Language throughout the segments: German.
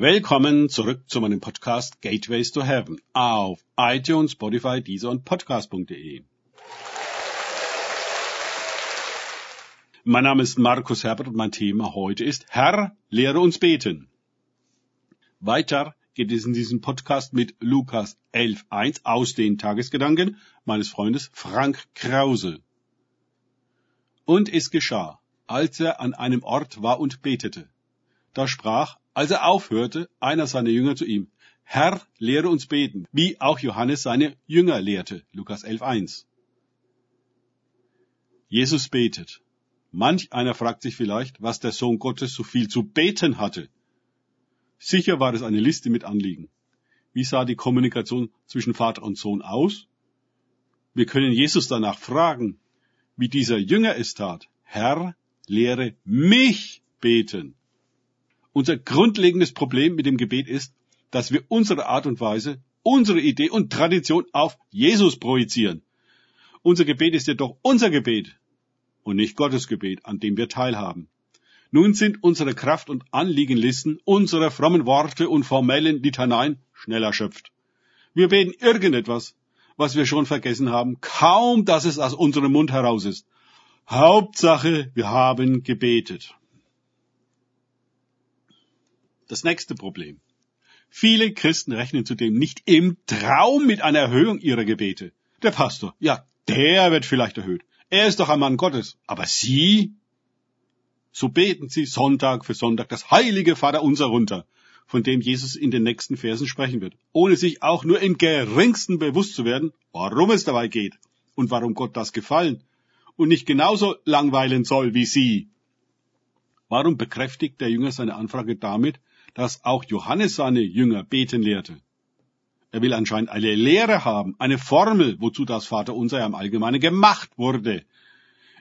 Willkommen zurück zu meinem Podcast Gateways to Heaven auf iTunes, Spotify, Deezer und Podcast.de. Mein Name ist Markus Herbert und mein Thema heute ist Herr, lehre uns beten. Weiter geht es in diesem Podcast mit Lukas 11.1 aus den Tagesgedanken meines Freundes Frank Krause. Und es geschah, als er an einem Ort war und betete. Da sprach, als er aufhörte, einer seiner Jünger zu ihm, Herr, lehre uns beten, wie auch Johannes seine Jünger lehrte. Lukas 11.1. Jesus betet. Manch einer fragt sich vielleicht, was der Sohn Gottes so viel zu beten hatte. Sicher war es eine Liste mit Anliegen. Wie sah die Kommunikation zwischen Vater und Sohn aus? Wir können Jesus danach fragen, wie dieser Jünger es tat. Herr, lehre mich beten. Unser grundlegendes Problem mit dem Gebet ist, dass wir unsere Art und Weise, unsere Idee und Tradition auf Jesus projizieren. Unser Gebet ist jedoch unser Gebet und nicht Gottes Gebet, an dem wir teilhaben. Nun sind unsere Kraft- und Anliegenlisten, unsere frommen Worte und formellen Litaneien schnell erschöpft. Wir beten irgendetwas, was wir schon vergessen haben, kaum dass es aus unserem Mund heraus ist. Hauptsache, wir haben gebetet. Das nächste Problem. Viele Christen rechnen zudem nicht im Traum mit einer Erhöhung ihrer Gebete. Der Pastor, ja, der wird vielleicht erhöht. Er ist doch ein Mann Gottes. Aber Sie? So beten Sie Sonntag für Sonntag das heilige Vater unser runter, von dem Jesus in den nächsten Versen sprechen wird, ohne sich auch nur im geringsten bewusst zu werden, warum es dabei geht und warum Gott das gefallen und nicht genauso langweilen soll wie Sie. Warum bekräftigt der Jünger seine Anfrage damit, dass auch Johannes seine Jünger beten lehrte? Er will anscheinend eine Lehre haben, eine Formel, wozu das Vaterunser im Allgemeinen gemacht wurde.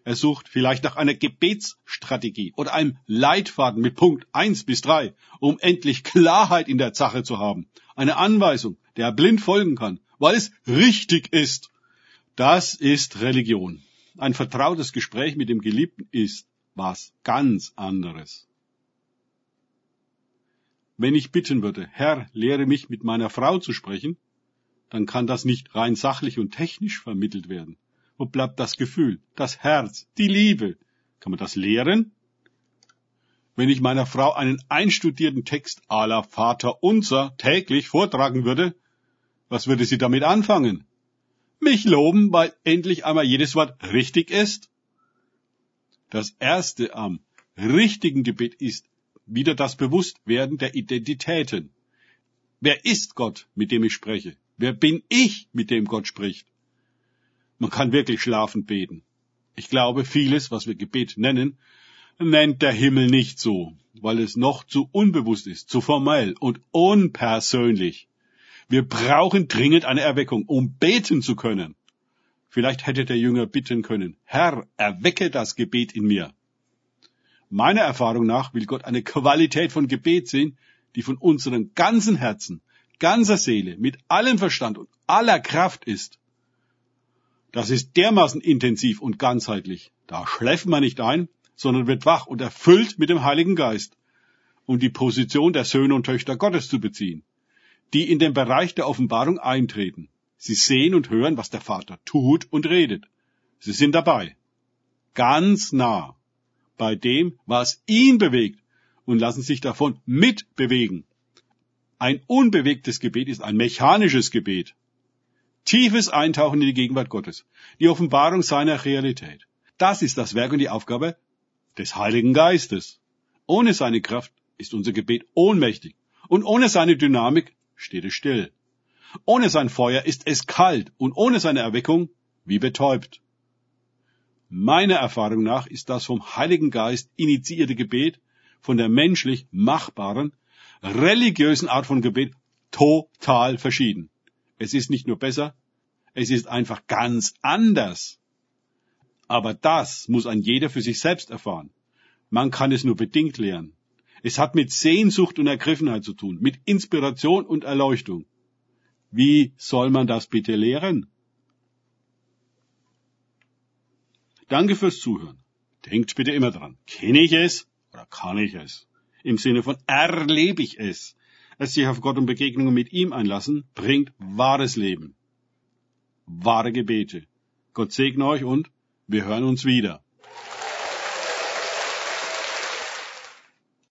Er sucht vielleicht nach einer Gebetsstrategie oder einem Leitfaden mit Punkt eins bis drei, um endlich Klarheit in der Sache zu haben. Eine Anweisung, der er blind folgen kann, weil es richtig ist. Das ist Religion. Ein vertrautes Gespräch mit dem Geliebten ist was ganz anderes. Wenn ich bitten würde, Herr, lehre mich mit meiner Frau zu sprechen, dann kann das nicht rein sachlich und technisch vermittelt werden. Wo bleibt das Gefühl, das Herz, die Liebe? Kann man das lehren? Wenn ich meiner Frau einen einstudierten Text la Vater unser täglich vortragen würde, was würde sie damit anfangen? Mich loben, weil endlich einmal jedes Wort richtig ist? Das erste am richtigen Gebet ist wieder das Bewusstwerden der Identitäten. Wer ist Gott, mit dem ich spreche? Wer bin ich, mit dem Gott spricht? Man kann wirklich schlafend beten. Ich glaube, vieles, was wir Gebet nennen, nennt der Himmel nicht so, weil es noch zu unbewusst ist, zu formell und unpersönlich. Wir brauchen dringend eine Erweckung, um beten zu können. Vielleicht hätte der Jünger bitten können, Herr, erwecke das Gebet in mir. Meiner Erfahrung nach will Gott eine Qualität von Gebet sehen, die von unserem ganzen Herzen, ganzer Seele, mit allem Verstand und aller Kraft ist. Das ist dermaßen intensiv und ganzheitlich. Da schläft man nicht ein, sondern wird wach und erfüllt mit dem Heiligen Geist, um die Position der Söhne und Töchter Gottes zu beziehen, die in den Bereich der Offenbarung eintreten. Sie sehen und hören, was der Vater tut und redet. Sie sind dabei. Ganz nah bei dem, was ihn bewegt und lassen sich davon mitbewegen. Ein unbewegtes Gebet ist ein mechanisches Gebet. Tiefes Eintauchen in die Gegenwart Gottes, die Offenbarung seiner Realität. Das ist das Werk und die Aufgabe des Heiligen Geistes. Ohne seine Kraft ist unser Gebet ohnmächtig und ohne seine Dynamik steht es still. Ohne sein Feuer ist es kalt und ohne seine Erweckung wie betäubt. Meiner Erfahrung nach ist das vom Heiligen Geist initiierte Gebet von der menschlich machbaren, religiösen Art von Gebet total verschieden. Es ist nicht nur besser, es ist einfach ganz anders. Aber das muss ein jeder für sich selbst erfahren. Man kann es nur bedingt lernen. Es hat mit Sehnsucht und Ergriffenheit zu tun, mit Inspiration und Erleuchtung. Wie soll man das bitte lehren? Danke fürs Zuhören. Denkt bitte immer dran. Kenne ich es oder kann ich es? Im Sinne von erlebe ich es. es sich auf Gott und Begegnungen mit ihm einlassen, bringt wahres Leben. Wahre Gebete. Gott segne euch und wir hören uns wieder.